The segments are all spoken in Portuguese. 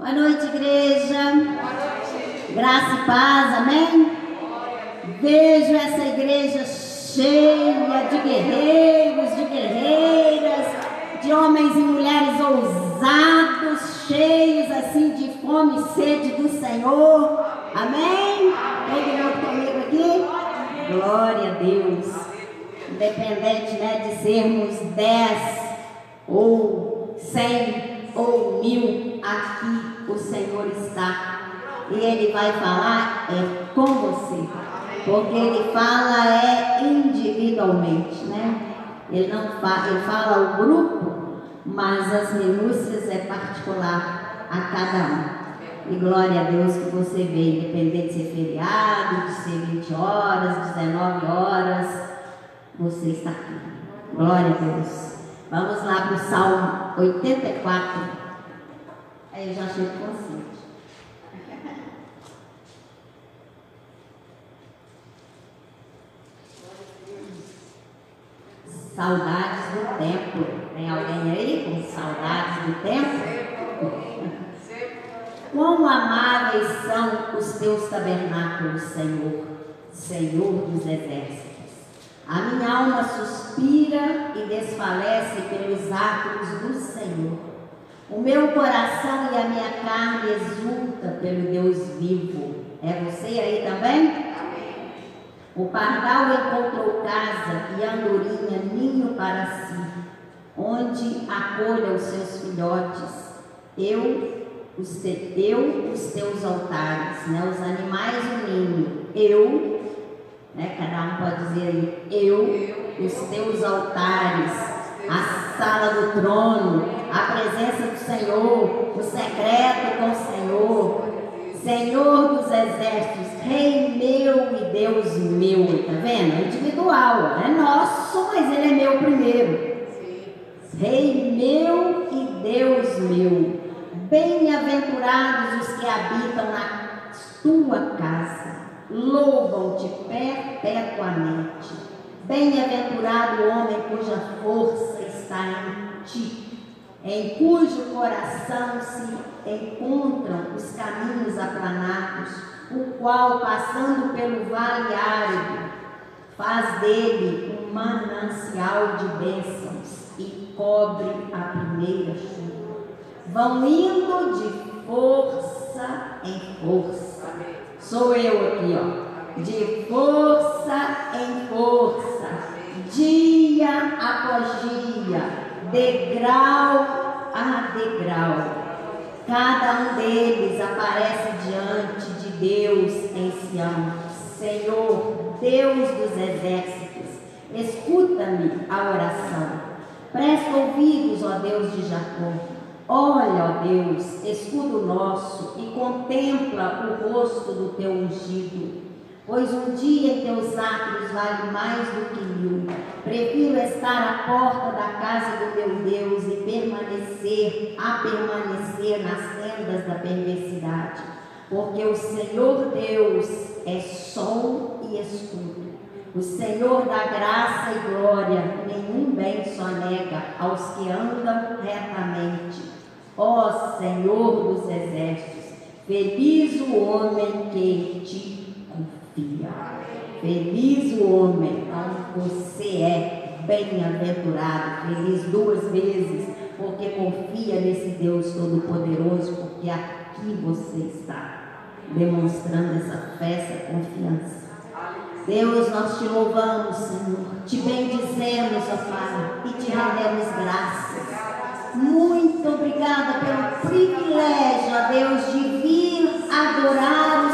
Boa noite, igreja. Graça e paz, amém? Vejo essa igreja cheia de guerreiros, de guerreiras, de homens e mulheres ousados, cheios assim de fome e sede do Senhor. Amém? Mundo comigo aqui? Glória a Deus. Independente né, de sermos dez ou cem ou mil, aqui o Senhor está. E Ele vai falar é com você. Porque Ele fala é individualmente, né? Ele não fala, ele fala o grupo, mas as minúcias é particular a cada um. E glória a Deus que você vê, independente de ser feriado, de ser 20 horas, 19 horas, você está aqui. Glória a Deus. Vamos lá para o Salmo 84. Aí eu já com você. Saudades do tempo. Tem alguém aí com saudades do tempo? Quão amáveis são os teus tabernáculos, Senhor, Senhor dos exércitos. A minha alma suspira e desfalece pelos atos do Senhor. O meu coração e a minha carne exulta pelo Deus vivo. É você aí também? O pardal encontrou casa e a andorinha ninho para si, onde acolha os seus filhotes. Eu, os, te, eu, os teus altares, né? os animais o ninho. Eu, né? cada um pode dizer aí, eu, os teus altares, a sala do trono, a presença do Senhor, o secreto com o Senhor, Senhor dos exércitos, Rei meu e Deus meu, tá vendo? Individual, é nosso, mas ele é meu primeiro. Rei meu e Deus meu, bem-aventurados os que habitam na tua casa, louvam-te perpetuamente. Bem-aventurado o homem cuja força está em ti em cujo coração se encontram os caminhos aplanados, o qual, passando pelo vale árido, faz dele um manancial de bênçãos e cobre a primeira chuva. Vão indo de força em força. Sou eu aqui, ó. De força em força, dia após dia degrau a degrau. Cada um deles aparece diante de Deus em Sião. Senhor, Deus dos exércitos, escuta-me a oração. Presta ouvidos, ó Deus de Jacó. Olha, ó Deus, escudo nosso e contempla o rosto do teu ungido pois um dia em teus atos vale mais do que mil. Prefiro estar à porta da casa do meu Deus e permanecer, a permanecer nas tendas da perversidade, porque o Senhor Deus é sol e escudo. O Senhor dá graça e glória, nenhum bem só nega aos que andam retamente. Ó Senhor dos exércitos, feliz o homem que ti confia. Feliz o homem, então você é bem-aventurado, feliz duas vezes, porque confia nesse Deus Todo-Poderoso, porque aqui você está demonstrando essa fé, essa confiança. Deus, nós te louvamos, Senhor, te bendizemos, ó Pai, e te rendemos graças. Muito obrigada pelo privilégio, ó Deus, de vir adorar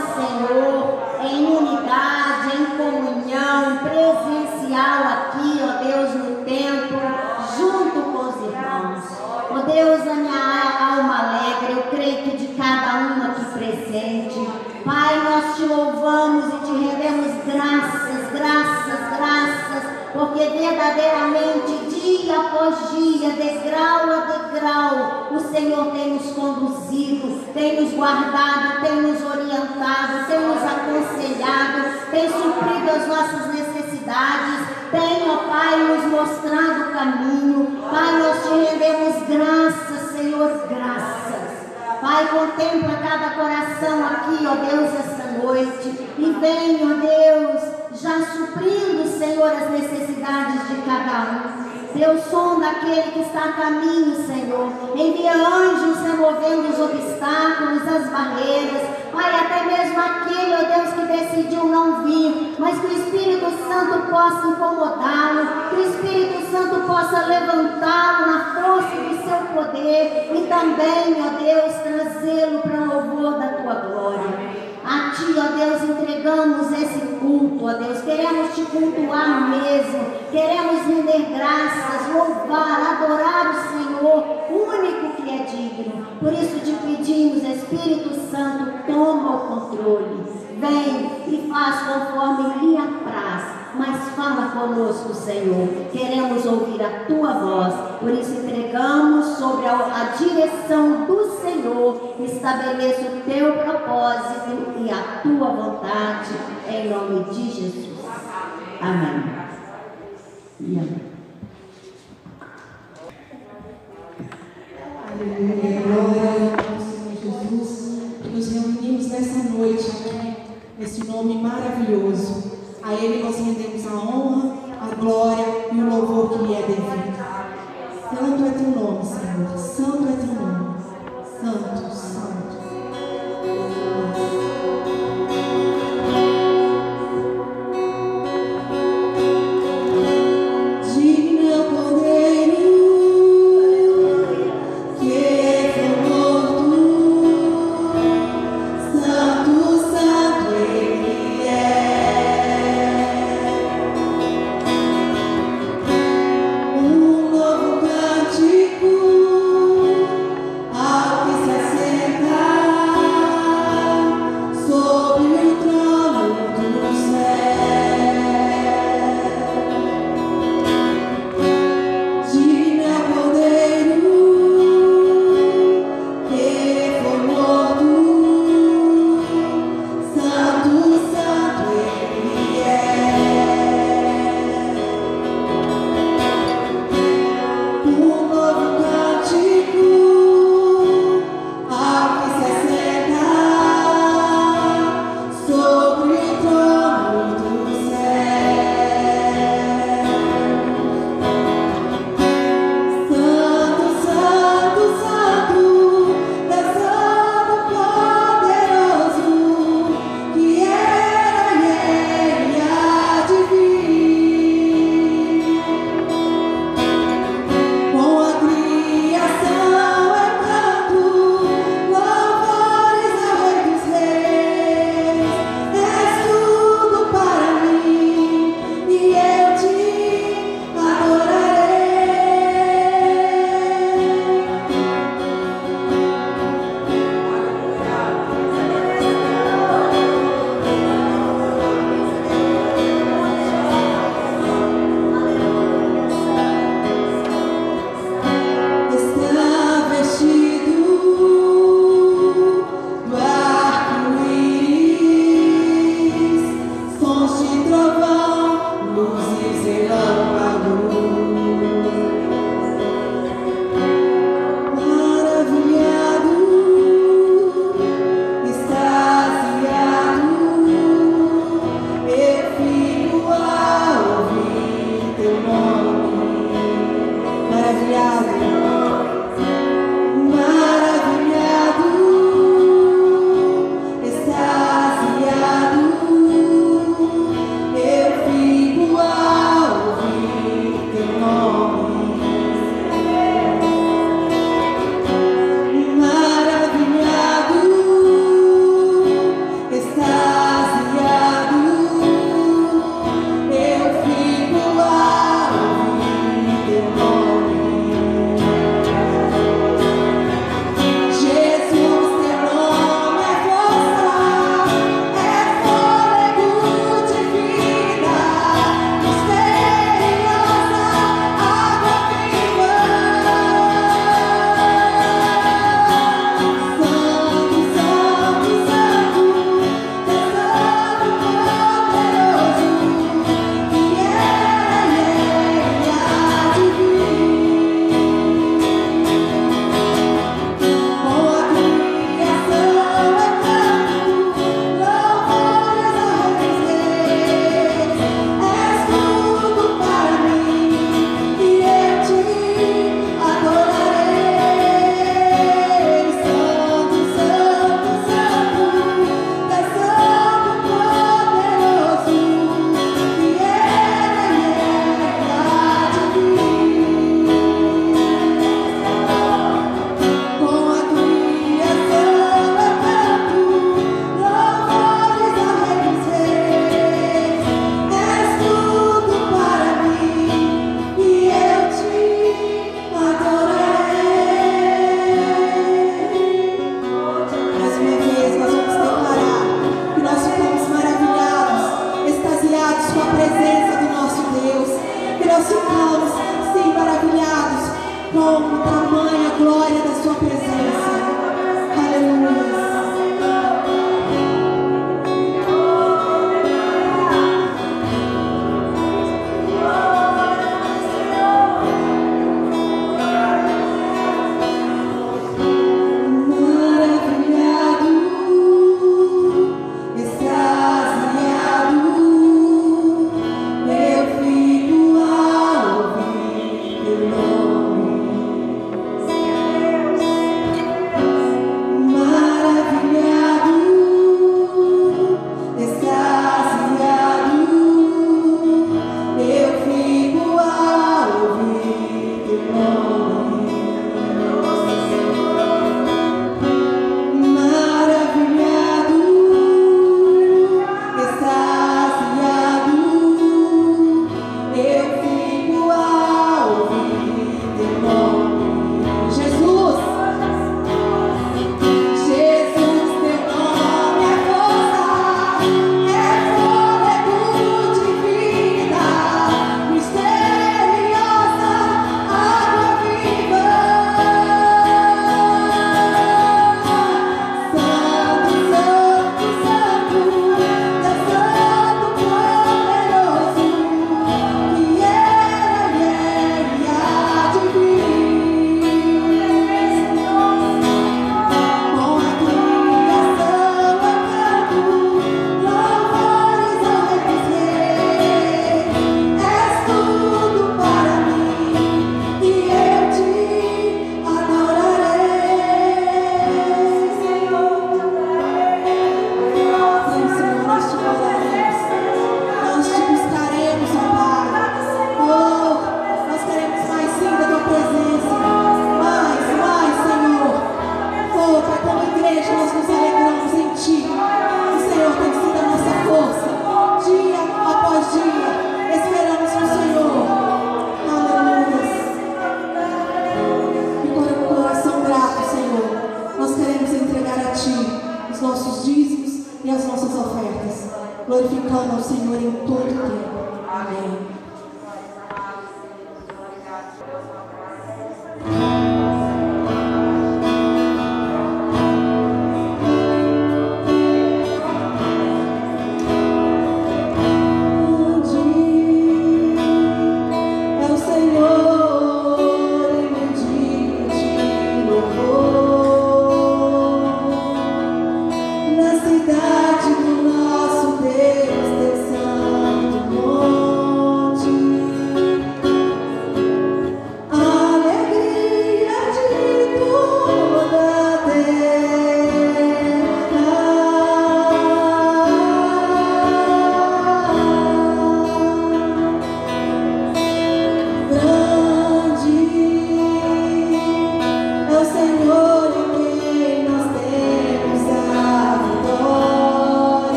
Deus, a minha alma alegre, eu creio que de cada um aqui presente. Pai, nós te louvamos e te rendemos graças, graças, graças, porque verdadeiramente, dia após dia, degrau a degrau, o Senhor tem nos conduzido, tem nos guardado, tem nos orientado, tem nos aconselhado, tem suprido as nossas necessidades, tem, ó Pai, nos mostrado o caminho. Pai, nós te rendemos graças, Senhor, graças. Pai, contempla cada coração aqui, ó Deus, esta noite. E vem, ó Deus, já suprindo, Senhor, as necessidades de cada um. Deus, sonda aquele que está a caminho, Senhor. Envia anjos removendo os obstáculos, as barreiras. Pai, até mesmo aquele, ó Deus, que decidiu não vir, mas que o Espírito Santo possa incomodá-lo, que o Espírito Santo possa levantá-lo na força do seu poder e também, ó Deus, trazê-lo para o louvor da tua glória. A ó Deus, entregamos esse culto, ó Deus. Queremos Te cultuar mesmo. Queremos render graças, louvar, adorar o Senhor, único que é digno. Por isso te pedimos, Espírito Santo, toma o controle. Vem e faz conforme lhe apraz mas fala conosco, Senhor. Queremos ouvir a tua voz, por isso entregamos sobre a, a direção do Senhor. Estabeleça o teu propósito e a tua vontade, em nome de Jesus. Amém. E amém. Aleluia, glória ao Senhor Jesus. Nos reunimos nessa noite aqui, nesse nome maravilhoso. A Ele nós rendemos a honra, a glória e o louvor que lhe é devido. Santo é teu nome, Senhor. Santo é teu nome. Santo.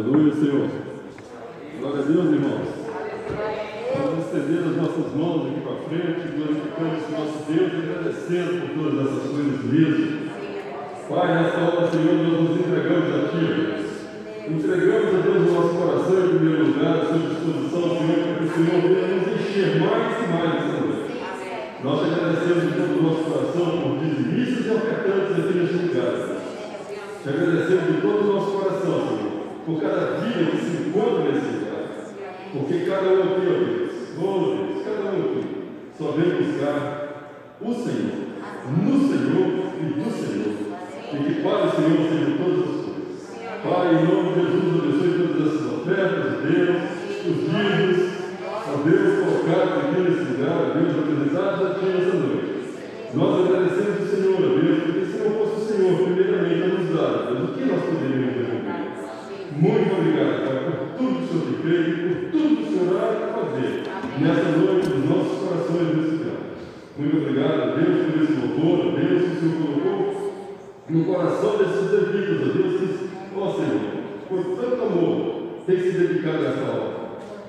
Aleluia, Senhor. Glória a Deus, irmãos. Vamos estender as nossas mãos aqui para frente, glorificando o nosso Deus e agradecendo por todas essas coisas mesmo. Pai, nessa hora, Senhor, nós nos entregamos a Ti. Entregamos a Deus o nosso coração em primeiro lugar, a sua disposição, Senhor, para que o Senhor venha nos encher mais e mais, Senhor. Nós te agradecemos de todo o nosso coração por dizimistas e ofertantes aqui neste lugar. Te agradecemos de todo o nosso coração, Senhor por cada vida que se encontra nesse lugar. Porque cada um aqui, ó Deus, a Deus, cada um aqui, só vem buscar o Senhor, no Senhor e do Senhor. E que Pai Senhor seja todas as coisas. Pai, em nome de Jesus, abençoe todas essas ofertas, Deus, os livros, a Deus, colocados aqui nesse lugar, Deus, apresentados a nessa noite. Nós agradecemos o Senhor, a Deus, porque se não fosse é o Senhor, primeiramente, a nos dar, o que nós poderíamos fazer? Muito obrigado, Pai, por tudo que o Senhor tem por tudo que o Senhor vai fazer Amém. nessa noite dos nossos corações nesse tempo. Muito obrigado, Deus, por esse louvor, Deus que o Senhor colocou no coração desses levitas, Deus, ó Senhor, por tanto amor, tem se dedicado a essa obra.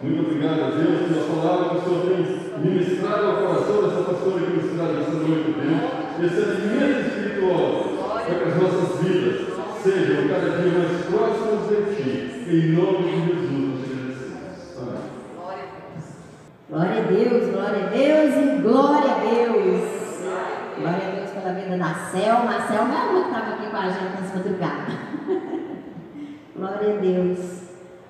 Muito obrigado a Deus pela palavra que o Senhor tem ministrado ao coração dessa pastora que nos traz nessa noite, Deus. Esse alimento espiritual é para as nossas vidas sejam cada dia mais próximos de ti. Em nome de Jesus, Amém. Glória a Deus, glória a Deus e glória a Deus. Glória a Deus pela vida da Selma. A Selma é que estava aqui com a gente nessa madrugada. glória a Deus.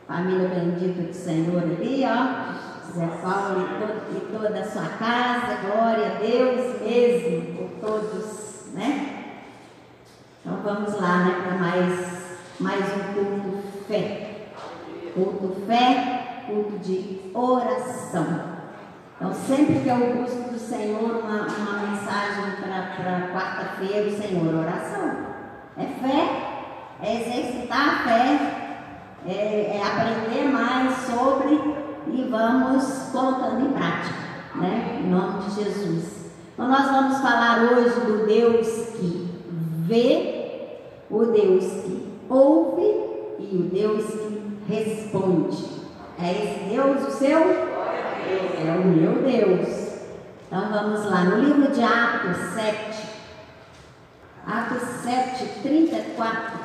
Família bendita do Senhor ali, ó. Zé Paulo e, toda a sua casa, glória a Deus mesmo, por todos, né? Então vamos lá, né, para mais, mais um culto fé. Culto fé, culto de oração. Então sempre que eu busco do Senhor uma, uma mensagem para quarta-feira, o Senhor, oração. É fé, é exercitar a fé, é, é aprender mais sobre e vamos colocando em prática, né? Em nome de Jesus. Então nós vamos falar hoje do Deus que vê, o Deus que ouve e o Deus que responde. É esse Deus o seu? É o meu Deus. Então vamos lá, no livro de Atos 7, Atos 7, 34,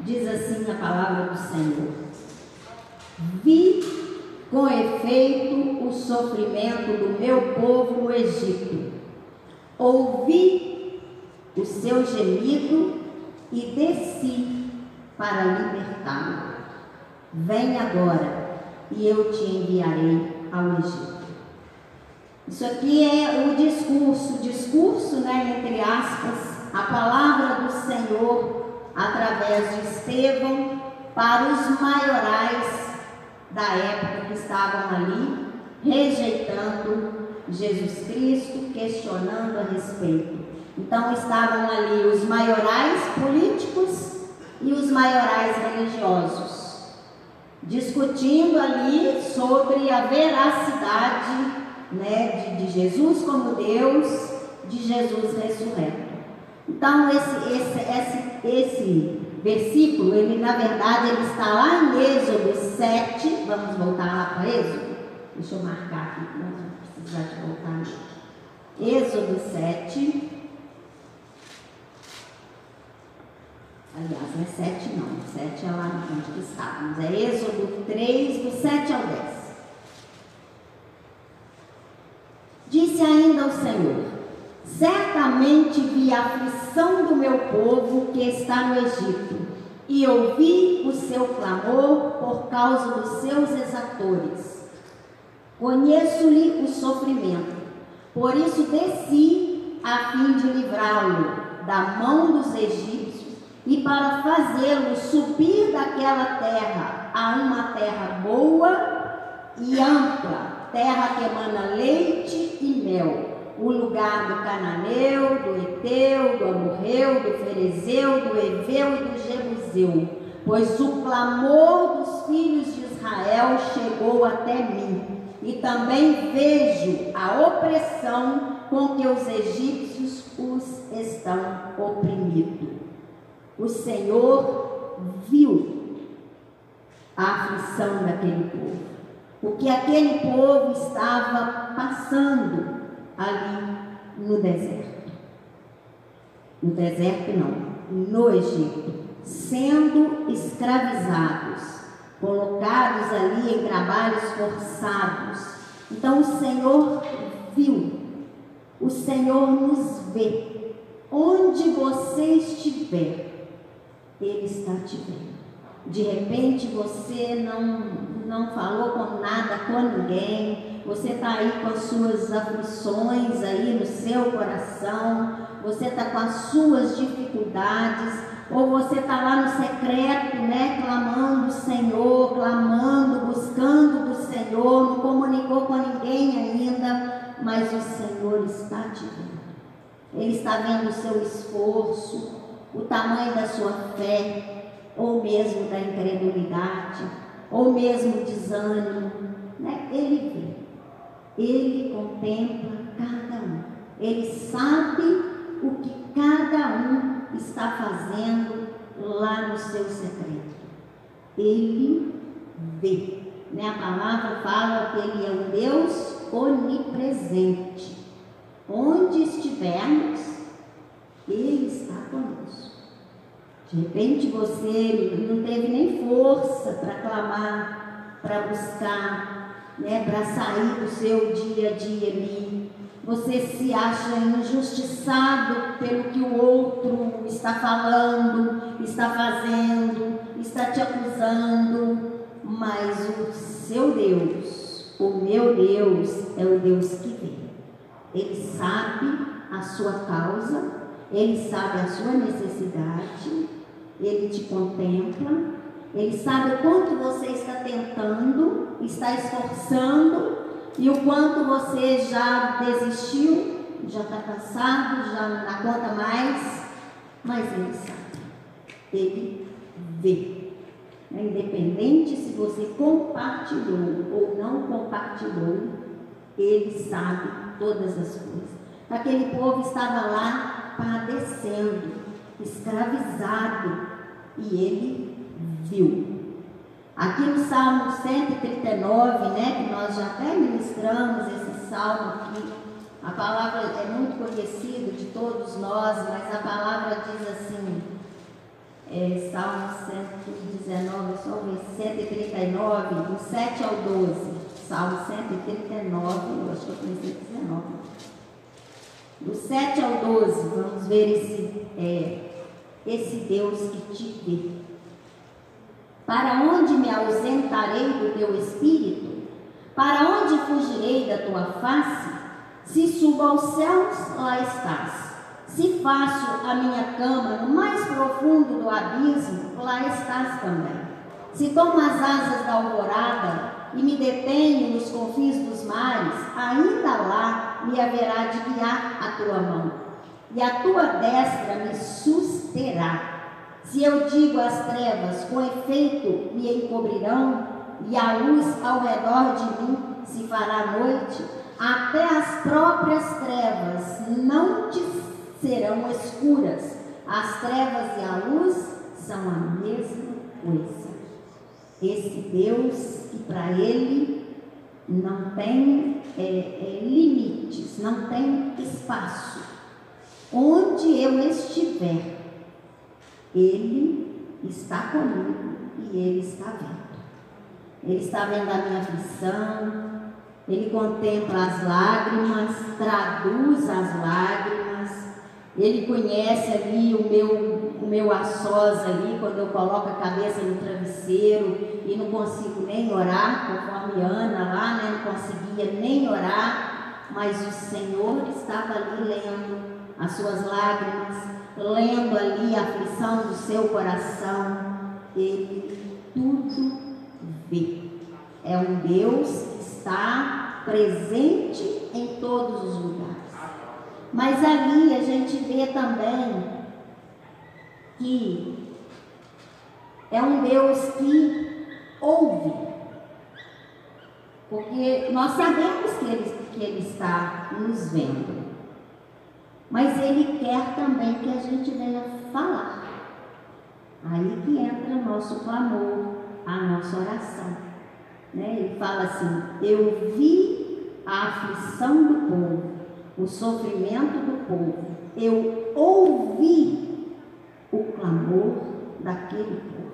diz assim a palavra do Senhor: Vi com efeito o sofrimento do meu povo no Egito, ouvi o seu gemido e desci para libertá-lo. Vem agora e eu te enviarei ao Egito. Isso aqui é o discurso, discurso, né, entre aspas, a palavra do Senhor através de Estevão para os maiorais da época que estavam ali, rejeitando Jesus Cristo, questionando a respeito. Então estavam ali os maiorais políticos e os maiorais religiosos, discutindo ali sobre a veracidade né, de, de Jesus como Deus, de Jesus ressurreto. Então, esse, esse, esse, esse versículo, ele na verdade, ele está lá em Êxodo 7. Vamos voltar lá para Êxodo? Deixa eu marcar aqui, nós vamos precisar de voltar. Êxodo 7. Aliás, não é 7 não, 7 é lá onde estávamos. É Êxodo 3, do 7 ao 10. Disse ainda o Senhor: Certamente vi a aflição do meu povo que está no Egito, e ouvi o seu clamor por causa dos seus exatores. Conheço-lhe o sofrimento, por isso desci a fim de livrá-lo da mão dos egípcios e para fazê-lo subir daquela terra a uma terra boa e ampla terra que emana leite e mel, o lugar do cananeu, do eteu, do amorreu, do ferezeu, do eveu e do jebuseu, pois o clamor dos filhos de Israel chegou até mim, e também vejo a opressão com que os egípcios os estão oprimindo. O Senhor viu a aflição daquele povo o que aquele povo estava passando ali no deserto. No deserto não, no Egito, sendo escravizados, colocados ali em trabalhos forçados. Então o Senhor viu, o Senhor nos vê. Onde você estiver, Ele está te vendo. De repente você não não falou com nada com ninguém, você está aí com as suas aflições aí no seu coração, você está com as suas dificuldades, ou você está lá no secreto, né, clamando o Senhor, clamando, buscando do Senhor, não comunicou com ninguém ainda, mas o Senhor está te vendo. Ele está vendo o seu esforço, o tamanho da sua fé, ou mesmo da incredulidade ou mesmo desânimo, né? Ele vê, ele contempla cada um, ele sabe o que cada um está fazendo lá no seu secreto. Ele vê. Né? A palavra fala que ele é um Deus onipresente. Onde estivermos, ele está conosco. De repente você não teve nem força para clamar, para buscar, né, para sair do seu dia a dia ali. Você se acha injustiçado pelo que o outro está falando, está fazendo, está te acusando, mas o seu Deus, o meu Deus, é o Deus que vê. Ele sabe a sua causa, ele sabe a sua necessidade ele te contempla, Ele sabe o quanto você está tentando, está esforçando e o quanto você já desistiu, já está cansado, já não conta mais, mas Ele sabe, Ele vê. Independente se você compartilhou ou não compartilhou, Ele sabe todas as coisas. aquele povo estava lá padecendo, escravizado, e ele viu. Aqui no Salmo 139, né, que nós já até ministramos esse salmo aqui, a palavra é muito conhecida de todos nós, mas a palavra diz assim, é, Salmo 119, só ver, 139, do 7 ao 12. Salmo 139, eu acho que eu comecei 19. Do 7 ao 12, vamos ver esse, é, esse Deus que te vê. Para onde me ausentarei do teu espírito? Para onde fugirei da tua face? Se subo aos céus, lá estás. Se faço a minha cama no mais profundo do abismo, lá estás também. Se tomo as asas da alvorada e me detenho nos confins dos mares, ainda lá me haverá de guiar a tua mão, e a tua destra me susterá. Se eu digo às trevas, com efeito me encobrirão, e a luz ao redor de mim se fará noite, até as próprias trevas não te serão escuras. As trevas e a luz são a mesma coisa. Esse Deus que para ele não tem é, é, limites, não tem espaço. Onde eu estiver, Ele está comigo e Ele está vendo. Ele está vendo a minha aflição, ele contempla as lágrimas, traduz as lágrimas, ele conhece ali o meu, o meu assós ali, quando eu coloco a cabeça no travesseiro e não consigo nem orar, conforme Ana lá, né, não conseguia nem orar, mas o Senhor estava ali lendo as suas lágrimas, lendo ali a aflição do seu coração, ele tudo vê. É um Deus está presente em todos os lugares. Mas ali a gente vê também que é um Deus que ouve. Porque nós sabemos que ele, que ele está nos vendo. Mas Ele quer também que a gente venha falar. Aí que entra nosso clamor, a nossa oração. Né? Ele fala assim: Eu vi a aflição do povo, o sofrimento do povo, eu ouvi o clamor daquele povo.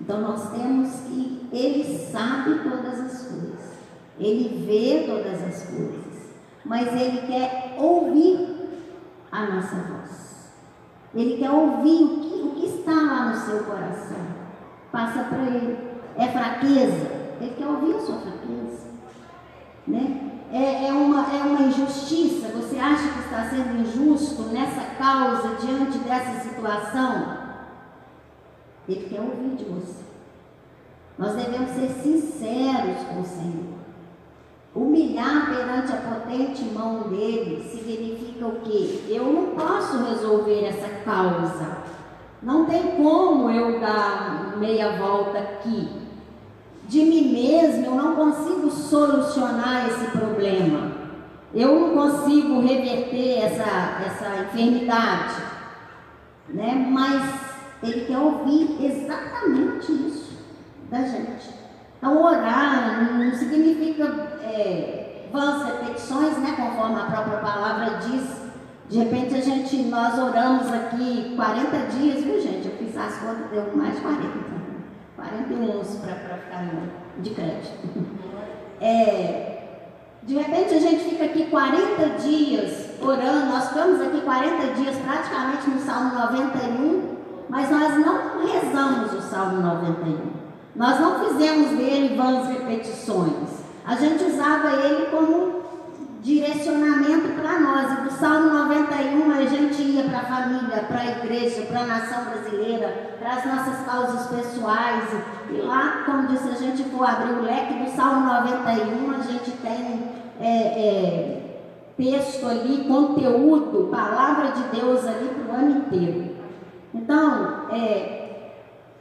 Então nós temos que Ele sabe todas as coisas, Ele vê todas as coisas, mas Ele quer ouvir a nossa voz. Ele quer ouvir o que, o que está lá no seu coração. Passa para Ele é fraqueza, ele quer ouvir a sua fraqueza. Né? É, é, uma, é uma injustiça, você acha que está sendo injusto nessa causa, diante dessa situação? Ele quer ouvir de você. Nós devemos ser sinceros com o Senhor. Humilhar perante a potente mão dele significa o quê? Eu não posso resolver essa causa. Não tem como eu dar meia volta aqui de mim mesmo, eu não consigo solucionar esse problema. Eu não consigo reverter essa, essa enfermidade. Né? Mas ele quer ouvir exatamente isso da gente. Então, orar não significa é, vãs repetições, né? conforme a própria palavra diz. De repente, a gente, nós oramos aqui 40 dias, viu, gente? Eu fiz as contas, deu mais de 40. 41 para ficar de crédito. É, de repente a gente fica aqui 40 dias orando, nós ficamos aqui 40 dias praticamente no Salmo 91, mas nós não rezamos o Salmo 91. Nós não fizemos dele vãs repetições. A gente usava ele como direcionamento para nós. E do Salmo 91 a gente ia para a família, para a igreja, para a nação brasileira, para as nossas causas pessoais. E lá, como disse, a gente for abrir o leque do Salmo 91, a gente tem é, é, texto ali, conteúdo, palavra de Deus ali para o ano inteiro. Então, é,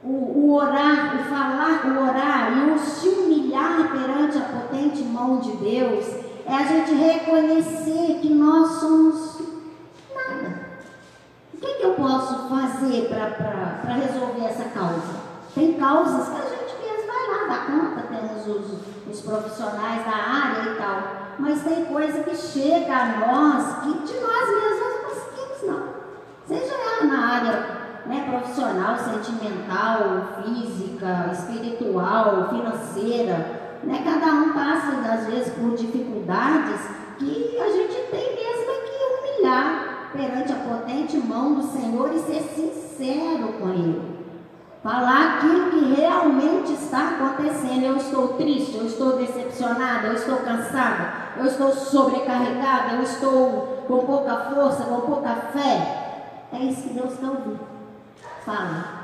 o, o, orar, o falar, o orar e o se humilhar perante a potente mão de Deus é a gente reconhecer que nós somos nada. O que, é que eu posso fazer para resolver essa causa? Tem causas que a gente mesmo vai lá, dá conta, temos os, os profissionais da área e tal. Mas tem coisa que chega a nós que de nós mesmos não conseguimos, não. Seja ela na área né, profissional, sentimental, física, espiritual, financeira né, cada um passa às vezes por dificuldades que a gente tem mesmo que humilhar perante a potente mão do Senhor e ser sincero com Ele. Falar aquilo que realmente está acontecendo. Eu estou triste, eu estou decepcionada, eu estou cansada, eu estou sobrecarregada, eu estou com pouca força, com pouca fé. É isso que Deus quer ouvir. Fala.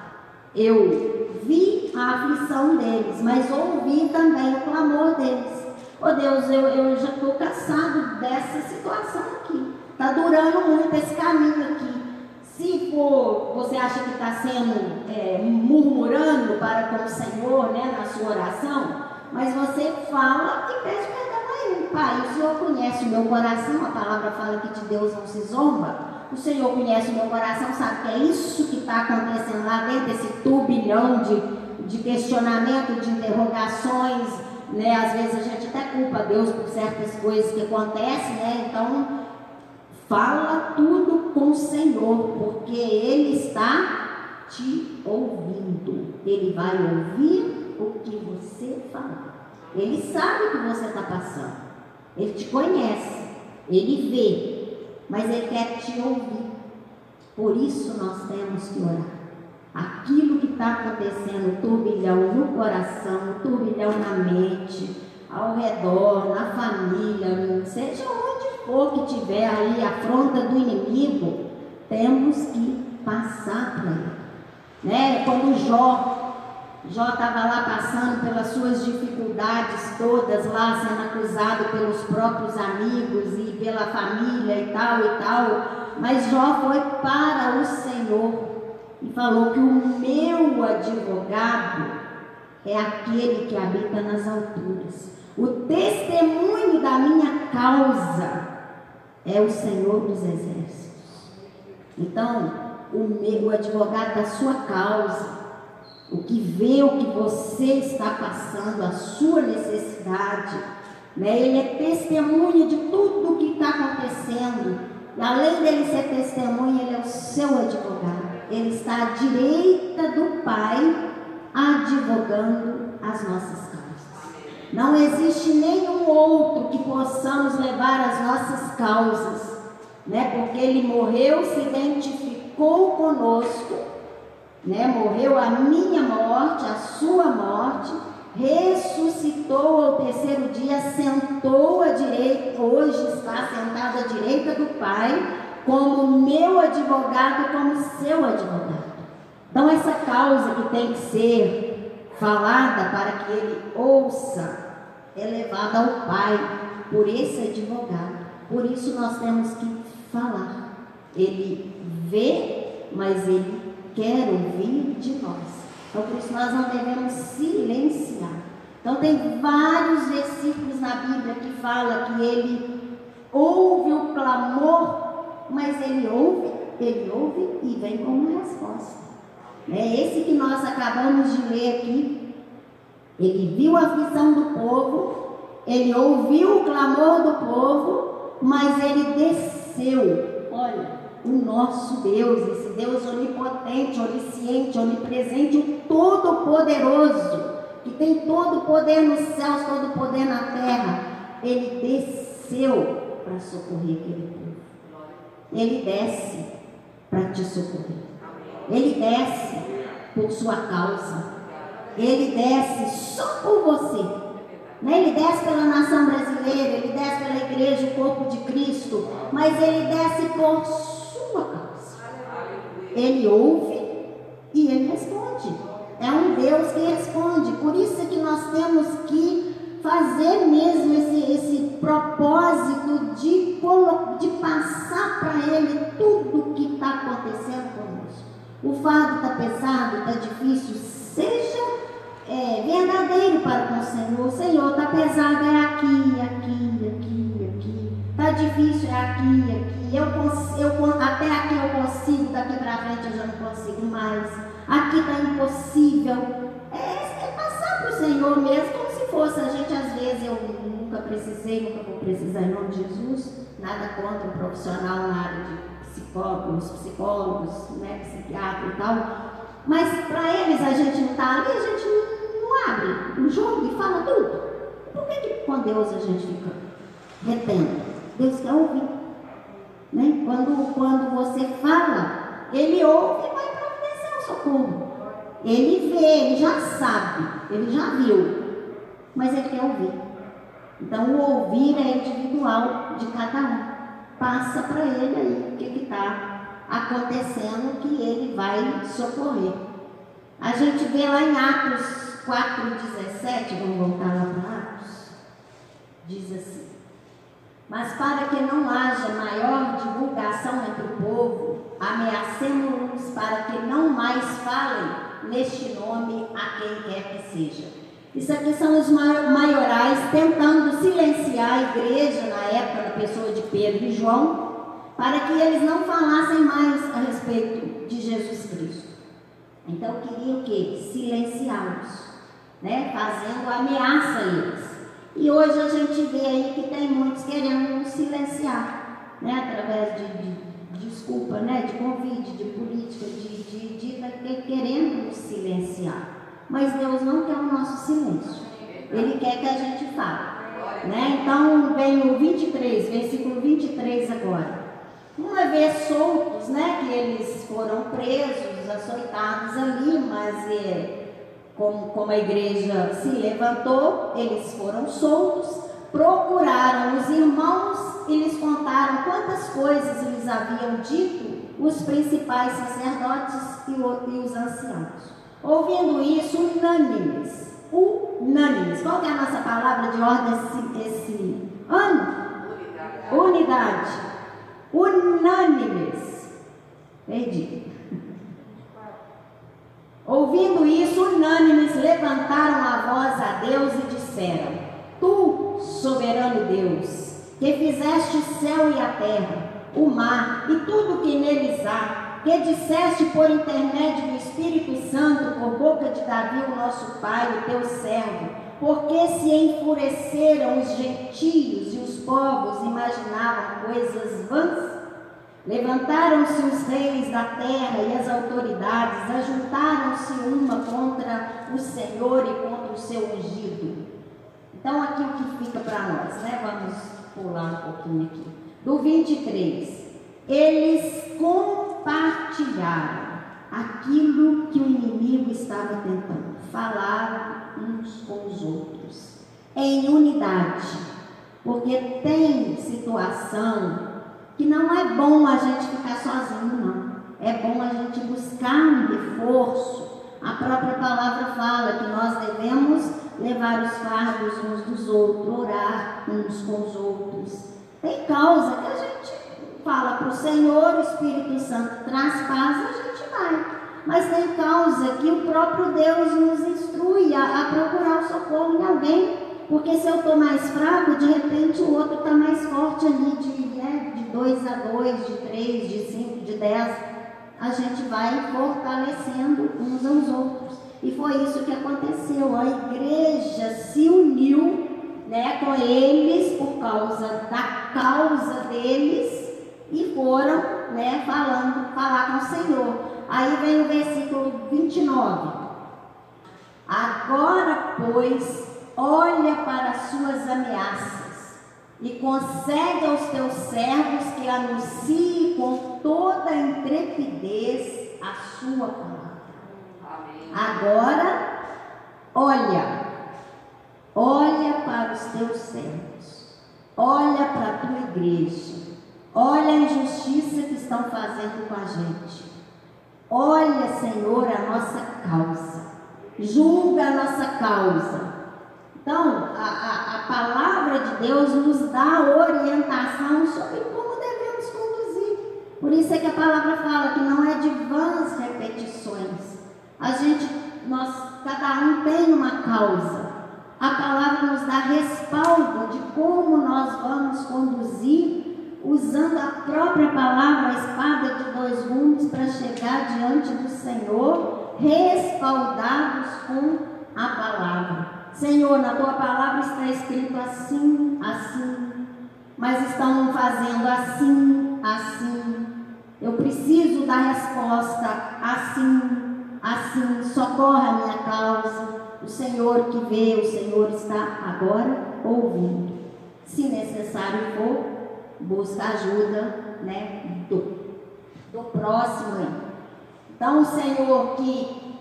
Eu vi a aflição deles, mas ouvi também o clamor deles. Oh Deus, eu, eu já estou cansado dessa situação aqui. Está durando muito esse caminho aqui. Se for, você acha que está sendo é, murmurando para com o Senhor né, na sua oração, mas você fala e pede perdão a Ele. Pai, o Senhor conhece o meu coração, a palavra fala que de Deus não se zomba. O Senhor conhece o meu coração, sabe que é isso que está acontecendo lá dentro, desse turbilhão de, de questionamento, de interrogações. Né? Às vezes a gente até culpa Deus por certas coisas que acontecem, né? Então Fala tudo com o Senhor, porque Ele está te ouvindo. Ele vai ouvir o que você falar. Ele sabe o que você está passando. Ele te conhece. Ele vê. Mas Ele quer te ouvir. Por isso nós temos que orar. Aquilo que está acontecendo, turbilhão no coração, turbilhão na mente, ao redor, na família, seja onde ou que tiver aí a afronta do inimigo, temos que passar para ele. Né? Quando Jó, Jó estava lá passando pelas suas dificuldades todas, lá sendo acusado pelos próprios amigos e pela família e tal e tal, mas Jó foi para o Senhor e falou que o meu advogado é aquele que habita nas alturas. O testemunho da minha causa é o Senhor dos Exércitos. Então, o, meu, o advogado da sua causa, o que vê o que você está passando, a sua necessidade, né? ele é testemunha de tudo o que está acontecendo. E além dele ser testemunha, ele é o seu advogado. Ele está à direita do Pai, advogando as nossas causas. Não existe nenhum outro que possamos levar as nossas causas, né? Porque ele morreu, se identificou conosco, né? Morreu a minha morte, a sua morte, ressuscitou ao terceiro dia, sentou à direita, hoje está sentado à direita do Pai, como meu advogado, como seu advogado. Então essa causa que tem que ser falada para que ele ouça, é levada ao Pai por esse advogado. Por isso nós temos que falar. Ele vê, mas ele quer ouvir de nós. Então por isso nós não devemos silenciar. Então tem vários versículos na Bíblia que fala que ele ouve o clamor, mas ele ouve, ele ouve e vem com uma resposta. É esse que nós acabamos de ler aqui. Ele viu a aflição do povo, ele ouviu o clamor do povo, mas ele desceu. Olha, o nosso Deus, esse Deus onipotente, onisciente, onipresente, o Todo-Poderoso, que tem todo o poder nos céus, todo o poder na terra, ele desceu para socorrer aquele povo. Ele desce para te socorrer. Ele desce por sua causa. Ele desce só por você. Né? Ele desce pela nação brasileira, ele desce pela igreja, o corpo de Cristo, mas ele desce por. Ele ouve e ele responde. É um Deus que responde. Por isso é que nós temos que fazer mesmo esse, esse propósito de, de passar para Ele tudo o que está acontecendo conosco. O fardo está pesado, está difícil, seja é, verdadeiro para com o Senhor. Senhor, está pesado, é aqui, aqui, aqui, aqui. Está difícil, é aqui, aqui. Eu, eu, até aqui eu consigo, daqui para frente eu já não consigo mais. Aqui está impossível. É, é passar para o Senhor mesmo, como se fosse. A gente, às vezes, eu nunca precisei, nunca vou precisar em nome de Jesus. Nada contra um profissional na área de psicólogos, psicólogos, né, psiquiatra e tal. Mas para eles a gente não está ali, a gente não, não abre o jogo e fala tudo. Por que, que com Deus a gente fica retendo? Deus quer ouvir. Né? Quando, quando você fala, ele ouve e vai providenciar o socorro. Ele vê, ele já sabe, ele já viu, mas ele quer ouvir. Então o ouvir é individual de cada um. Passa para ele aí o que está acontecendo que ele vai socorrer. A gente vê lá em Atos 4,17, vamos voltar lá para Atos, diz assim. Mas para que não haja maior divulgação entre o povo, ameacemos-nos para que não mais falem neste nome a quem quer que seja. Isso aqui são os maiorais tentando silenciar a igreja na época da pessoa de Pedro e João, para que eles não falassem mais a respeito de Jesus Cristo. Então queria o quê? Silenciá-los, né? fazendo ameaça a eles. E hoje a gente vê aí que tem muitos querendo nos silenciar, né? através de, de desculpa, né? de convite, de política, de, de, de, querendo nos silenciar. Mas Deus não quer o nosso silêncio. Ele quer que a gente fale. Né? Então vem o 23, versículo 23 agora. Uma vez soltos, né, que eles foram presos, açoitados ali, mas é, como, como a igreja se levantou, eles foram soltos, procuraram os irmãos e lhes contaram quantas coisas lhes haviam dito os principais sacerdotes e, os anciãos. Ouvindo isso, unânimes, unânimes, qual é a nossa palavra de ordem esse, esse ano? Unidade. Unânimes. Perdi. Ouvindo isso, unânimes levantaram a voz a Deus e disseram: Tu, soberano Deus, que fizeste o céu e a terra, o mar e tudo que neles há, que disseste por intermédio do Espírito Santo, por boca de Davi, o nosso pai, o teu servo, porque se enfureceram os gentios e os povos imaginavam coisas vãs? Levantaram-se os reis da terra e as autoridades, ajuntaram-se uma contra o Senhor e contra o seu ungido. Então, aqui o que fica para nós, né? Vamos pular um pouquinho aqui. Do 23. Eles compartilharam aquilo que o inimigo estava tentando. Falaram uns com os outros, em unidade. Porque tem situação que não é bom a gente ficar sozinho, não. É bom a gente buscar um reforço. A própria palavra fala que nós devemos levar os fardos uns dos outros, orar uns com os outros. Tem causa que a gente fala para o Senhor, o Espírito Santo traz paz, a gente vai. Mas tem causa que o próprio Deus nos instrui a, a procurar o socorro em alguém porque se eu estou mais fraco, de repente o outro está mais forte ali, de, né, de dois a dois, de três, de cinco, de dez. A gente vai fortalecendo uns aos outros. E foi isso que aconteceu. A igreja se uniu né, com eles por causa da causa deles e foram né, falando, falar com o Senhor. Aí vem o versículo 29. Agora, pois, olha para as suas ameaças e concede aos teus servos que anunciem com toda intrepidez a sua palavra. Amém. Agora, olha, olha para os teus servos, olha para a tua igreja, olha a injustiça que estão fazendo com a gente. Olha, Senhor, a nossa causa, julga a nossa causa então, a, a, a, palavra de Deus nos dá orientação sobre como devemos conduzir. Por isso é que a palavra fala que não é de vãs repetições. A gente, nós, cada um tem uma causa. A palavra nos dá respaldo de como nós vamos conduzir usando a própria palavra, a espada de dois gumes, para chegar diante do Senhor, respaldados com a palavra. Senhor, na tua palavra está escrito assim, assim, mas estão fazendo assim, assim. Eu preciso da resposta assim, assim. Socorra a minha causa. O Senhor que vê, o Senhor está agora ouvindo. Se necessário for, busca ajuda né, do, do próximo. Então, o Senhor que,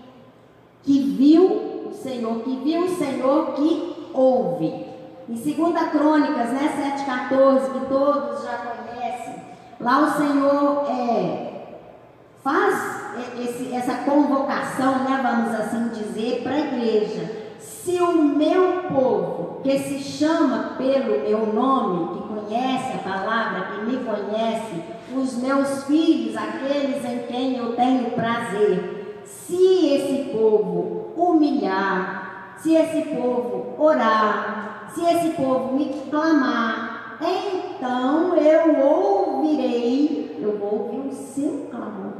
que viu, Senhor que viu, o Senhor que ouve. Em 2 Crônicas, né, 7,14, que todos já conhecem, lá o Senhor é, faz esse, essa convocação, né, vamos assim dizer, para a igreja. Se o meu povo, que se chama pelo meu nome, que conhece a palavra, que me conhece, os meus filhos, aqueles em quem eu tenho prazer, se esse povo humilhar, se esse povo orar, se esse povo me clamar, então eu ouvirei, eu vou ouvir o seu clamor.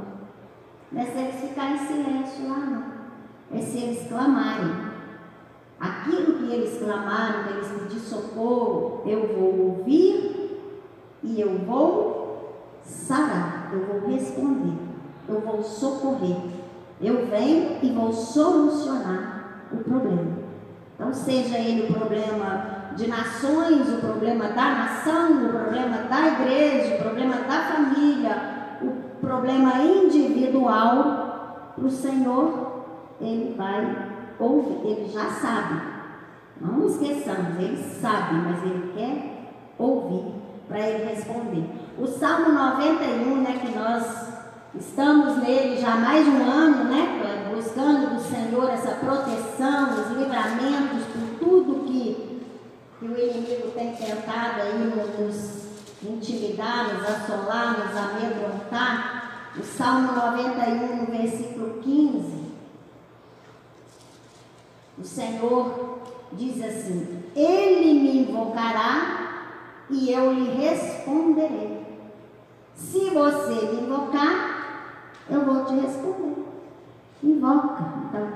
Não é se eles ficarem em silêncio lá, não. É se eles clamarem. Aquilo que eles clamaram, que eles pedir socorro, eu vou ouvir e eu vou sarar, eu vou responder, eu vou socorrer. Eu venho e vou solucionar o problema. Então, seja ele o problema de nações, o problema da nação, o problema da igreja, o problema da família, o problema individual, o Senhor, ele vai ouvir, ele já sabe. Não esqueçamos, ele sabe, mas ele quer ouvir para ele responder. O Salmo 91, né, que nós estamos nele já há mais de um ano, né? buscando do Senhor essa proteção, os livramentos por tudo que, que o inimigo tem tentado aí nos intimidar, nos assolar, nos amedrontar. O Salmo 91, no versículo 15, o Senhor diz assim: Ele me invocará e eu lhe responderei. Se você me invocar, eu vou te responder invoca. Então,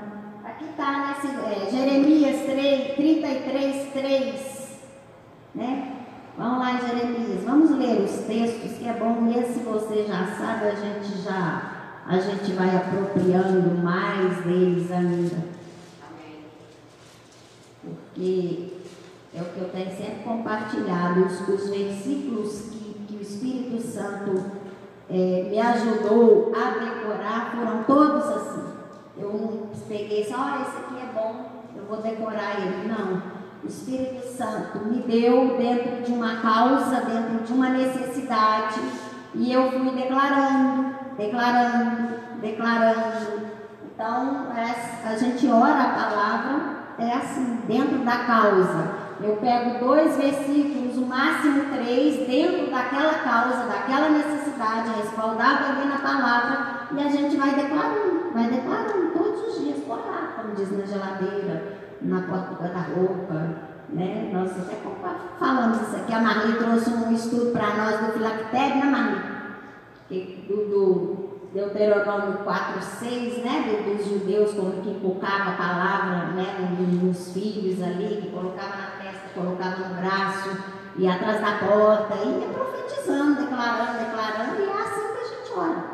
aqui está, né, é, Jeremias 3, 33, 3. Né? Vamos lá, Jeremias. Vamos ler os textos, que é bom mesmo se você já sabe, a gente já a gente vai apropriando mais deles ainda. Porque é o que eu tenho sempre compartilhado, os, os versículos que, que o Espírito Santo é, me ajudou a decorar foram todos assim. Eu não peguei só, esse aqui é bom, eu vou decorar ele. Não. O Espírito Santo me deu dentro de uma causa, dentro de uma necessidade, e eu fui declarando, declarando, declarando. Então, é, a gente ora a palavra, é assim, dentro da causa. Eu pego dois versículos, o máximo três, dentro daquela causa, daquela necessidade, respaldado ali na palavra, e a gente vai declarando, vai declarando todos os dias, por lá, como diz na geladeira, na porta do guarda-roupa. Né? Nós até falamos isso aqui, a Marli trouxe um estudo para nós do filactério, né, Marli? Do, do Deuteronômio 4, 6, né, dos judeus, como que inculcava a palavra né, nos filhos ali, que colocava na testa, colocava no braço, e atrás da porta, e ia profetizando, declarando, declarando, e é assim que a gente ora,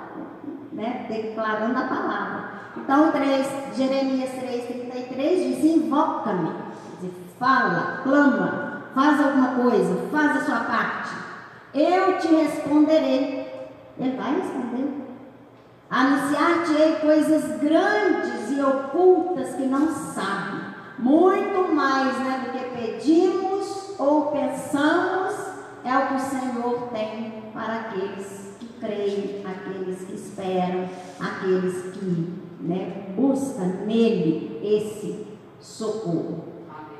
né, declarando a palavra. Então, 3, Jeremias 3, 33 diz: Invoca-me, fala, clama, faz alguma coisa, faz a sua parte, eu te responderei. Ele vai responder. Anunciar-te-ei coisas grandes e ocultas que não sabem, muito mais né, do que pedimos ou pensamos, é o que o Senhor tem para aqueles que creem, aqueles que esperam, aqueles que né, buscam nele esse socorro.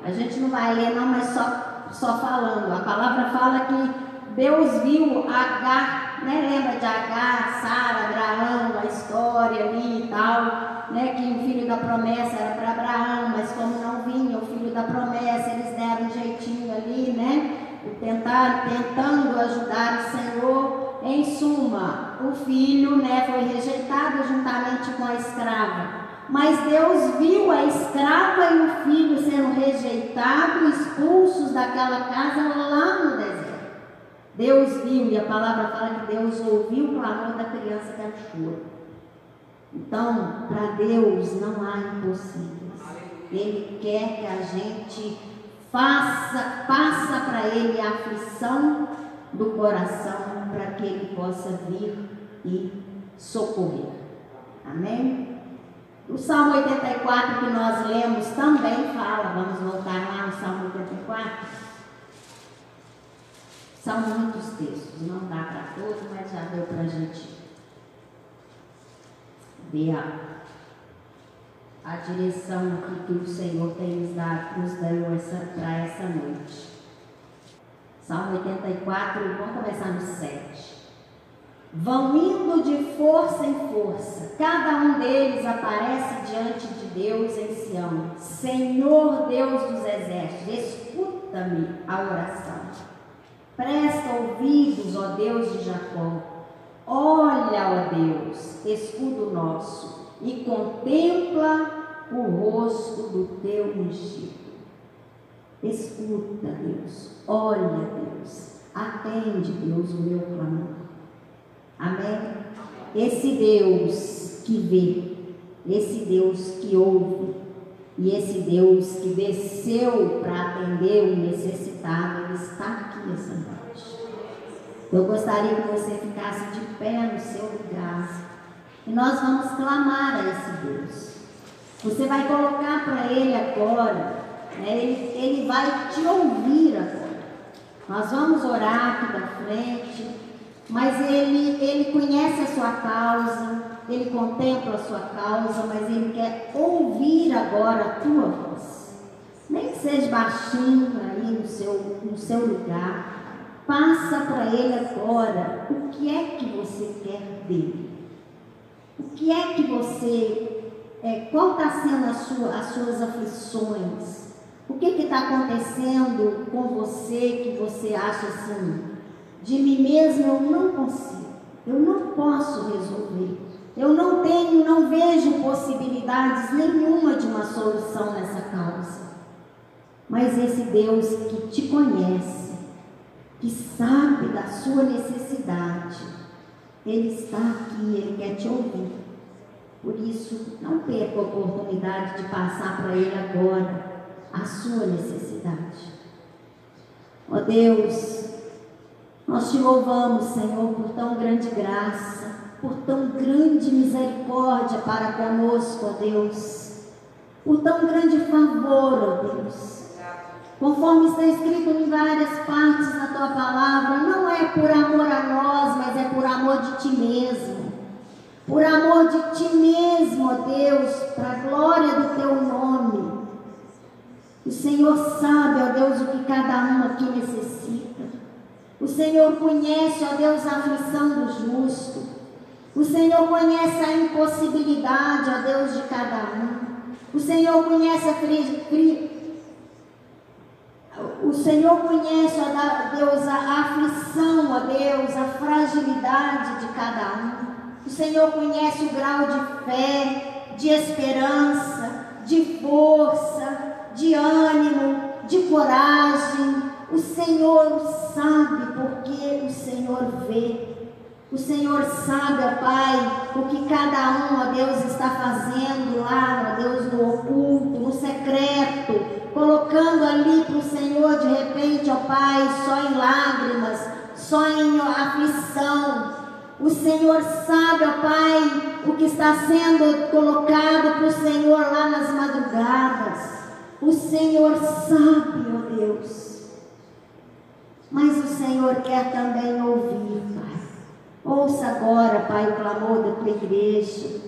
A gente não vai ler, não, mas só, só falando. A palavra fala que Deus viu Agar, né? Lembra de Agar, Sara, Abraão, a história ali e tal, né? Que o filho da promessa era para Abraão, mas como não vinha o filho da promessa, eles deram um jeitinho ali, né? Tentar, tentando ajudar o Senhor. Em suma, o filho né, foi rejeitado juntamente com a escrava. Mas Deus viu a escrava e o filho sendo rejeitados, expulsos daquela casa lá no deserto. Deus viu, e a palavra fala que Deus ouviu o clamor da criança que era choro. Então, para Deus não há impossíveis. Ele quer que a gente faça, passa para Ele a aflição do coração para que Ele possa vir e socorrer. Amém? O Salmo 84 que nós lemos também fala, vamos voltar lá no Salmo 84. São muitos textos, não dá para todos, mas já deu para a gente ver a, a direção que o Senhor tem nos dado, nos deu essa, para essa noite. Salmo 84, vamos começar no 7 vão indo de força em força. Cada um deles aparece diante de Deus em Sião. Senhor Deus dos exércitos, escuta-me a oração. Presta ouvidos, ó Deus de Jacó. Olha, ó Deus, escudo nosso, e contempla o rosto do teu ungido. Escuta, Deus. Olha, Deus. Atende, Deus, o meu clamor. Amém? Esse Deus que vê, esse Deus que ouve, e esse Deus que desceu para atender o necessitado, ele está aqui essa noite. Eu gostaria que você ficasse de pé no seu lugar. E nós vamos clamar a esse Deus. Você vai colocar para Ele agora, né? ele, ele vai te ouvir agora. Nós vamos orar aqui da frente mas ele, ele conhece a sua causa, ele contempla a sua causa, mas ele quer ouvir agora a tua voz. Nem que seja baixinho aí no seu, no seu lugar. Passa para ele agora o que é que você quer dele. O que é que você. É, qual está sendo sua, as suas aflições? O que está acontecendo com você que você acha assim? de mim mesmo eu não consigo, eu não posso resolver. Eu não tenho, não vejo possibilidades nenhuma de uma solução nessa causa. Mas esse Deus que te conhece, que sabe da sua necessidade, Ele está aqui, Ele quer te ouvir. Por isso, não perca a oportunidade de passar para Ele agora a sua necessidade. Ó oh Deus, nós te louvamos, Senhor, por tão grande graça, por tão grande misericórdia para conosco, ó Deus, por tão grande favor, ó Deus. Conforme está escrito em várias partes da tua palavra, não é por amor a nós, mas é por amor de ti mesmo. Por amor de ti mesmo, ó Deus, para a glória do teu nome. O Senhor sabe, ó Deus, o que cada um aqui necessita. O Senhor conhece, ó Deus, a aflição do justo. O Senhor conhece a impossibilidade, ó Deus, de cada um. O Senhor conhece a o Senhor conhece, ó Deus, a aflição, ó Deus, a fragilidade de cada um. O Senhor conhece o grau de fé, de esperança, de força, de ânimo, de coragem, o Senhor sabe porque o Senhor vê. O Senhor sabe, ó Pai, o que cada um, ó Deus, está fazendo lá, ó Deus, no oculto, no secreto, colocando ali para o Senhor de repente, ó Pai, só em lágrimas, só em aflição. O Senhor sabe, ó Pai, o que está sendo colocado para o Senhor lá nas madrugadas. O Senhor sabe, ó Deus. Mas o Senhor quer também ouvir, Pai. Ouça agora, Pai, o clamor da tua igreja.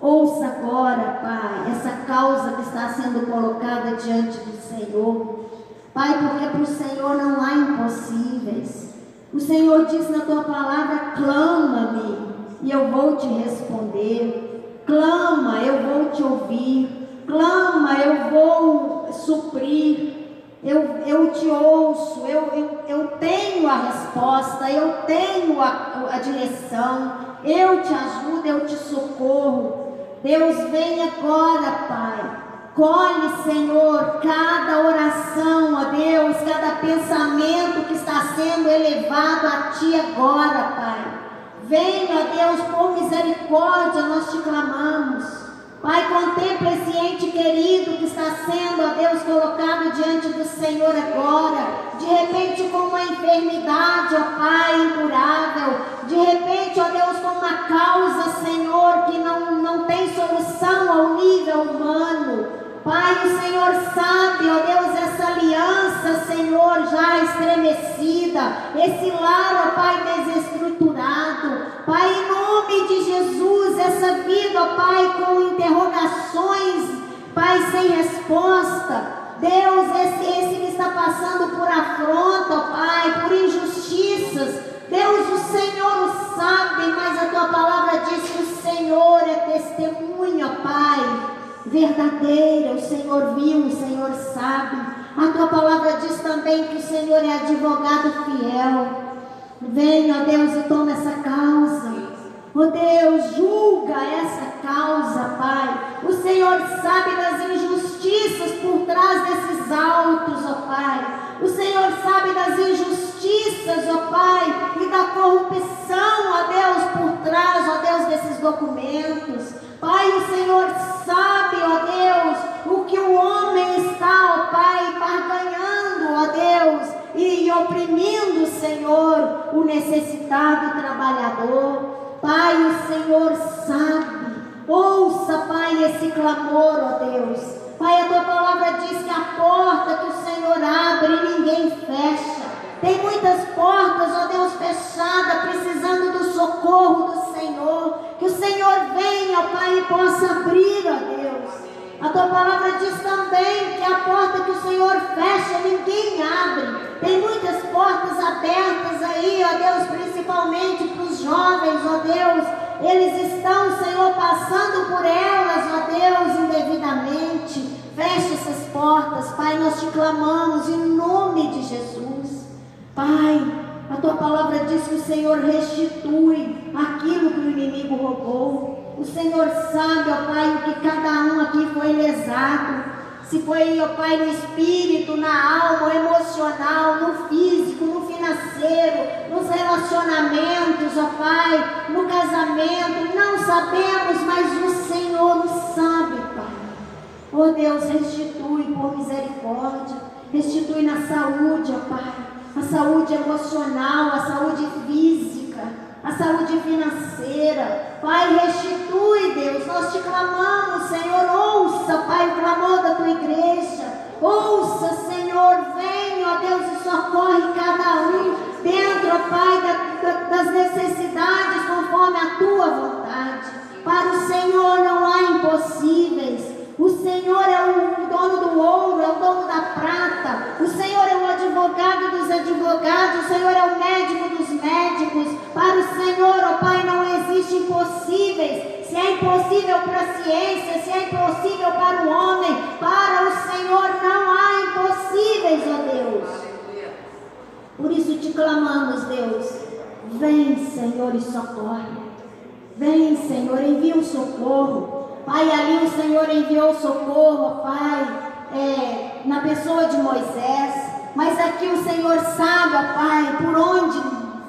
Ouça agora, Pai, essa causa que está sendo colocada diante do Senhor. Pai, porque para o Senhor não há impossíveis. O Senhor diz na tua palavra: clama-me e eu vou te responder. Clama, eu vou te ouvir. Clama, eu vou suprir. eu, eu te ouço, eu, eu, eu tenho a resposta, eu tenho a, a direção, eu te ajudo, eu te socorro. Deus, vem agora, Pai. Colhe, Senhor, cada oração, ó Deus, cada pensamento que está sendo elevado a Ti agora, Pai. Venha, Deus, por misericórdia, nós te clamamos. Pai, contempla esse ente querido que está sendo, ó Deus, colocado diante do Senhor agora. De repente, com uma enfermidade, ó Pai, incurável. De repente, ó Deus, com uma causa, Senhor, que não, não tem solução ao nível humano. Pai, o Senhor sabe, ó Deus, essa aliança, Senhor, já estremecida, esse lar, ó Pai, desestruturado. Pai, em nome de Jesus, essa vida, ó Pai, com interrogações, Pai, sem resposta. Deus, esse, esse que está passando por afronta, ó Pai, por injustiças. Deus, o Senhor o sabe, mas a tua palavra diz que o Senhor é testemunha, Pai verdadeira, o Senhor viu, o Senhor sabe. A tua palavra diz também que o Senhor é advogado fiel. Venha, ó Deus, e toma essa causa. Ó Deus, julga essa causa, Pai. O Senhor sabe das injustiças por trás desses autos, ó Pai. O Senhor sabe das injustiças, ó Pai, e da corrupção, ó Deus, por trás, ó Deus, desses documentos. Pai, o Senhor sabe, ó Deus, o que o homem está, ó Pai, barganhando, ó Deus, e oprimindo, Senhor, o necessitado trabalhador. Pai, o Senhor sabe. Ouça, Pai, esse clamor, ó Deus. Pai, a tua palavra diz que a porta que o Senhor abre, ninguém fecha. Tem muitas portas, ó Deus, fechadas, precisando do socorro do Senhor. Que o Senhor venha, ó Pai, e possa abrir, ó Deus. A tua palavra diz também que a porta que o Senhor fecha, ninguém abre. Tem muitas portas abertas aí, ó Deus, principalmente para os jovens, ó Deus. Eles estão, Senhor, passando por elas, ó Deus, indevidamente. Feche essas portas, Pai, nós te clamamos em nome de Jesus. Pai, a tua palavra diz que o Senhor restitui aquilo que o inimigo roubou. O Senhor sabe, ó Pai, o que cada um aqui foi lesado. Se foi, ó Pai, no espírito, na alma, emocional, no físico, no financeiro, nos relacionamentos, ó Pai, no casamento, não sabemos, mas o Senhor sabe, Pai. Ó Deus, restitui por misericórdia, restitui na saúde, ó Pai a saúde emocional, a saúde física, a saúde financeira. Pai, restitui, Deus. Nós te clamamos, Senhor. Ouça, Pai, o clamor da tua igreja. Ouça, Senhor. Vem, ó Deus, e socorre cada um dentro, ó Pai, da, da, das necessidades conforme a tua vontade. Para o Senhor não há impossíveis. O Senhor é o dono do ouro, é o dono da prata. O Senhor é o advogado dos advogados. O Senhor é o médico dos médicos. Para o Senhor, ó oh Pai, não existe impossíveis. Se é impossível para a ciência, se é impossível para o homem, para o Senhor não há impossíveis, ó oh Deus. Por isso te clamamos, Deus. Vem, Senhor, e socorre. Vem, Senhor, envia o socorro. Pai, ali o Senhor enviou socorro, Pai, é, na pessoa de Moisés. Mas aqui o Senhor sabe, Pai, por onde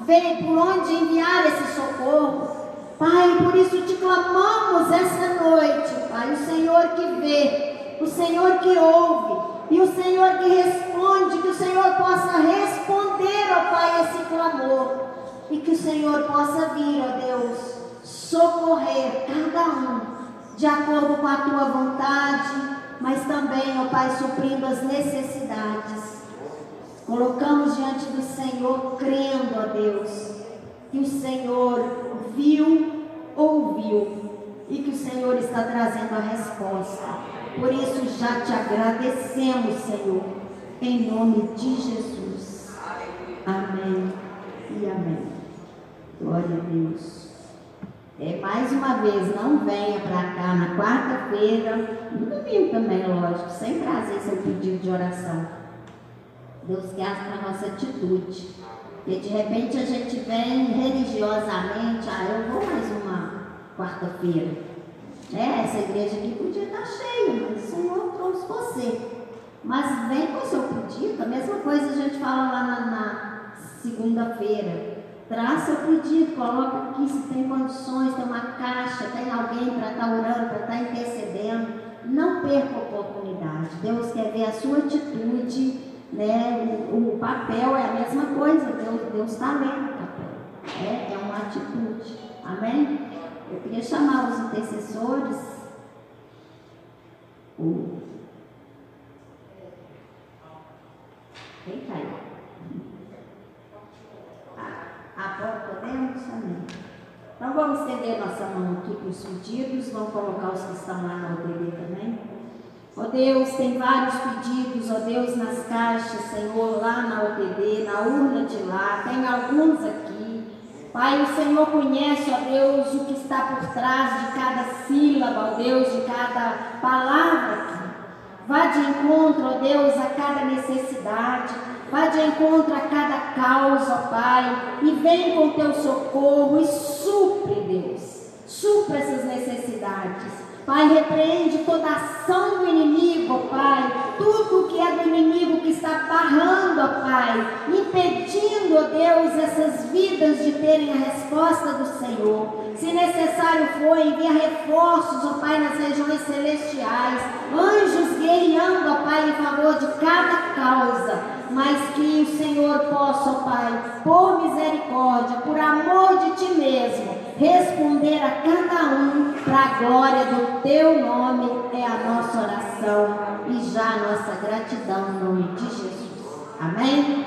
vem, por onde enviar esse socorro. Pai, por isso te clamamos essa noite, Pai, o Senhor que vê, o Senhor que ouve e o Senhor que responde, que o Senhor possa responder, ó Pai, esse clamor e que o Senhor possa vir, ó Deus, socorrer cada um de acordo com a tua vontade, mas também, ó Pai, suprindo as necessidades. Colocamos diante do Senhor, crendo, ó Deus, que o Senhor viu, ouviu e que o Senhor está trazendo a resposta. Por isso já te agradecemos, Senhor, em nome de Jesus. Amém e amém. Glória a Deus. É, mais uma vez, não venha para cá na quarta-feira, no domingo também, lógico, sem trazer seu pedido de oração. Deus quer a nossa atitude. E de repente a gente vem religiosamente, ah, eu vou mais uma quarta-feira. É, essa igreja aqui podia estar cheia, mas o Senhor trouxe você. Mas vem com o seu pedido, a mesma coisa a gente fala lá na, na segunda-feira. Traz seu pedido, coloca aqui se tem condições, tem uma caixa, tem alguém para estar tá orando, para estar tá intercedendo. Não perca a oportunidade. Deus quer ver a sua atitude né? O, o, papel é a mesma coisa, Deus está lendo o papel. É, é uma atitude. Amém? Eu queria chamar os intercessores. O... Quem caiu? Ah, ah, podemos? Amém. Então vamos estender nossa mão aqui para os pedidos, vamos colocar os que estão lá na UTV também. Ó Deus, tem vários pedidos, ó Deus, nas caixas, Senhor, lá na OPD, na urna de lá, tem alguns aqui. Pai, o Senhor conhece, ó Deus, o que está por trás de cada sílaba, ó Deus, de cada palavra aqui. Vá de encontro, ó Deus, a cada necessidade. Vá de encontro a cada causa, Pai. E vem com teu socorro e supre, Deus. Supre essas necessidades. Pai, repreende toda ação do inimigo, Pai. Tudo que é do inimigo que está barrando, Pai. Impedindo, ó Deus, essas vidas de terem a resposta do Senhor. Se necessário for, envia reforços, ó Pai, nas regiões celestiais. Anjos guerreando, ó Pai, em favor de cada causa. Mas que o Senhor possa, Pai, por misericórdia, por amor de Ti mesmo, responder a cada um para a glória do teu nome é a nossa oração e já a nossa gratidão no nome de Jesus. Amém?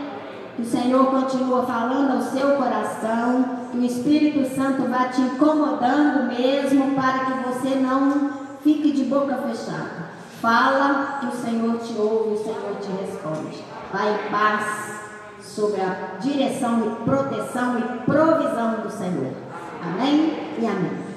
Que o Senhor continua falando ao seu coração, que o Espírito Santo vá te incomodando mesmo para que você não fique de boca fechada. Fala que o Senhor te ouve, o Senhor te responde. Vai em paz sobre a direção e proteção e provisão do Senhor. Amém e amém.